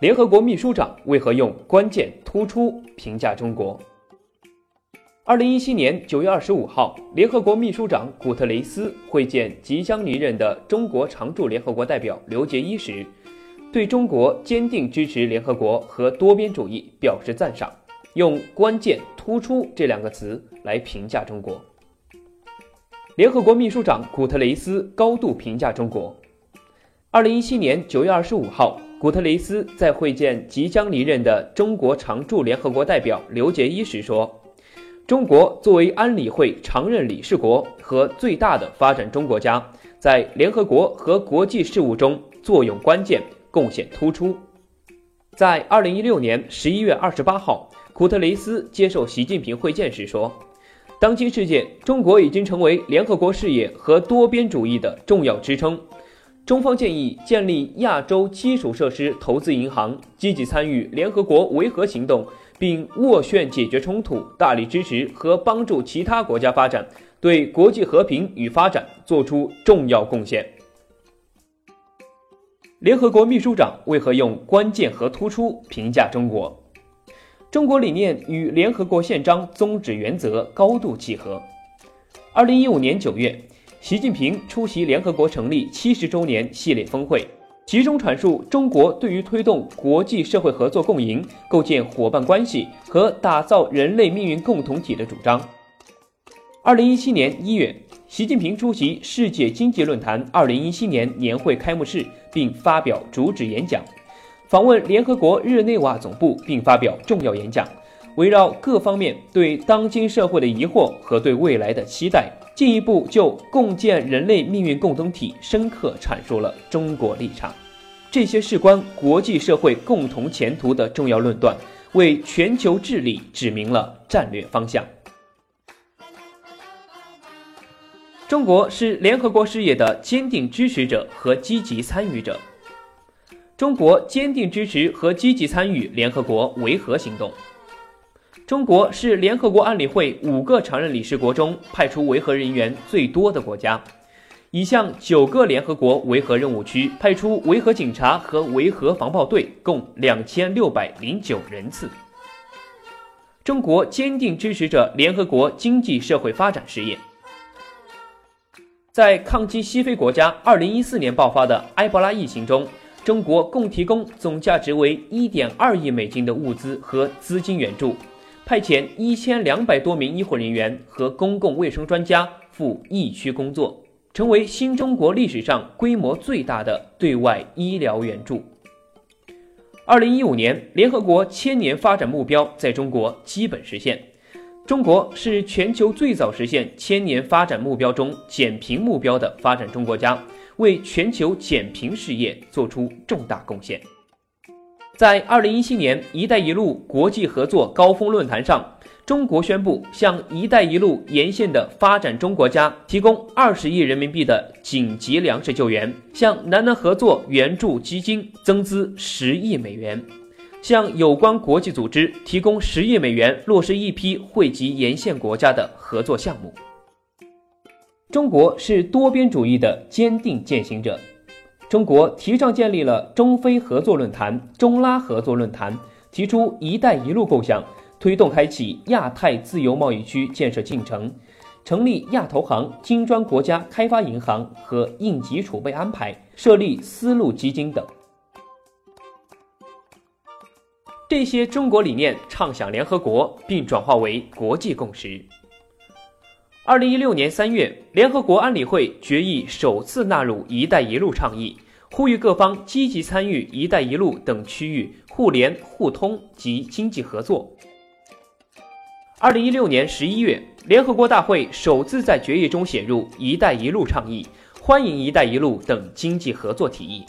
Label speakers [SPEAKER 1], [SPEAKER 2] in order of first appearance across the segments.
[SPEAKER 1] 联合国秘书长为何用关键、突出评价中国？二零一七年九月二十五号，联合国秘书长古特雷斯会见即将离任的中国常驻联合国代表刘杰一时，对中国坚定支持联合国和多边主义表示赞赏，用“关键”“突出”这两个词来评价中国。联合国秘书长古特雷斯高度评价中国。二零一七年九月二十五号，古特雷斯在会见即将离任的中国常驻联合国代表刘杰一时说。中国作为安理会常任理事国和最大的发展中国家，在联合国和国际事务中作用关键，贡献突出。在二零一六年十一月二十八号，古特雷斯接受习近平会见时说：“当今世界，中国已经成为联合国事业和多边主义的重要支撑。中方建议建立亚洲基础设施投资银行，积极参与联合国维和行动。”并斡旋解决冲突，大力支持和帮助其他国家发展，对国际和平与发展作出重要贡献。联合国秘书长为何用关键和突出评价中国？中国理念与联合国宪章宗旨原则高度契合。二零一五年九月，习近平出席联合国成立七十周年系列峰会。集中阐述中国对于推动国际社会合作共赢、构建伙伴关系和打造人类命运共同体的主张。二零一七年一月，习近平出席世界经济论坛二零一七年年会开幕式并发表主旨演讲，访问联合国日内瓦总部并发表重要演讲，围绕各方面对当今社会的疑惑和对未来的期待。进一步就共建人类命运共同体深刻阐述了中国立场，这些事关国际社会共同前途的重要论断，为全球治理指明了战略方向。中国是联合国事业的坚定支持者和积极参与者。中国坚定支持和积极参与联合国维和行动。中国是联合国安理会五个常任理事国中派出维和人员最多的国家，已向九个联合国维和任务区派出维和警察和维和防暴队，共两千六百零九人次。中国坚定支持着联合国经济社会发展事业。在抗击西非国家二零一四年爆发的埃博拉疫情中，中国共提供总价值为一点二亿美金的物资和资金援助。派遣一千两百多名医护人员和公共卫生专家赴疫区工作，成为新中国历史上规模最大的对外医疗援助。二零一五年，联合国千年发展目标在中国基本实现。中国是全球最早实现千年发展目标中减贫目标的发展中国家，为全球减贫事业做出重大贡献。在二零一七年“一带一路”国际合作高峰论坛上，中国宣布向“一带一路”沿线的发展中国家提供二十亿人民币的紧急粮食救援，向南南合作援助基金增资十亿美元，向有关国际组织提供十亿美元，落实一批惠及沿线国家的合作项目。中国是多边主义的坚定践行者。中国提倡建立了中非合作论坛、中拉合作论坛，提出“一带一路”构想，推动开启亚太自由贸易区建设进程，成立亚投行、金砖国家开发银行和应急储备安排，设立丝路基金等。这些中国理念畅想联合国，并转化为国际共识。二零一六年三月，联合国安理会决议首次纳入“一带一路”倡议，呼吁各方积极参与“一带一路”等区域互联互通及经济合作。二零一六年十一月，联合国大会首次在决议中写入“一带一路”倡议，欢迎“一带一路”等经济合作提议。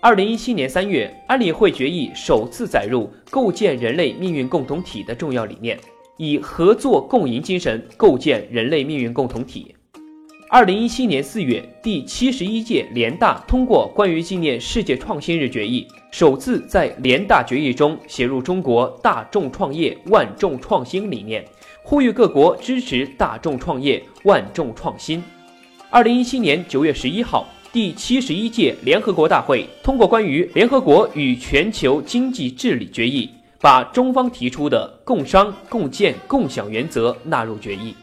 [SPEAKER 1] 二零一七年三月，安理会决议首次载入构建人类命运共同体的重要理念。以合作共赢精神构建人类命运共同体。二零一七年四月，第七十一届联大通过关于纪念世界创新日决议，首次在联大决议中写入中国大众创业万众创新理念，呼吁各国支持大众创业万众创新。二零一七年九月十一号，第七十一届联合国大会通过关于联合国与全球经济治理决议，把中方提出的共商、共建、共享原则纳入决议。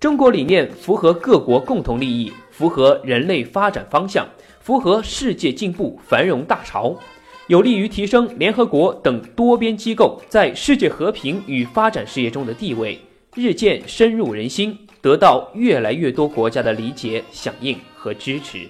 [SPEAKER 1] 中国理念符合各国共同利益，符合人类发展方向，符合世界进步繁荣大潮，有利于提升联合国等多边机构在世界和平与发展事业中的地位，日渐深入人心。得到越来越多国家的理解、响应和支持。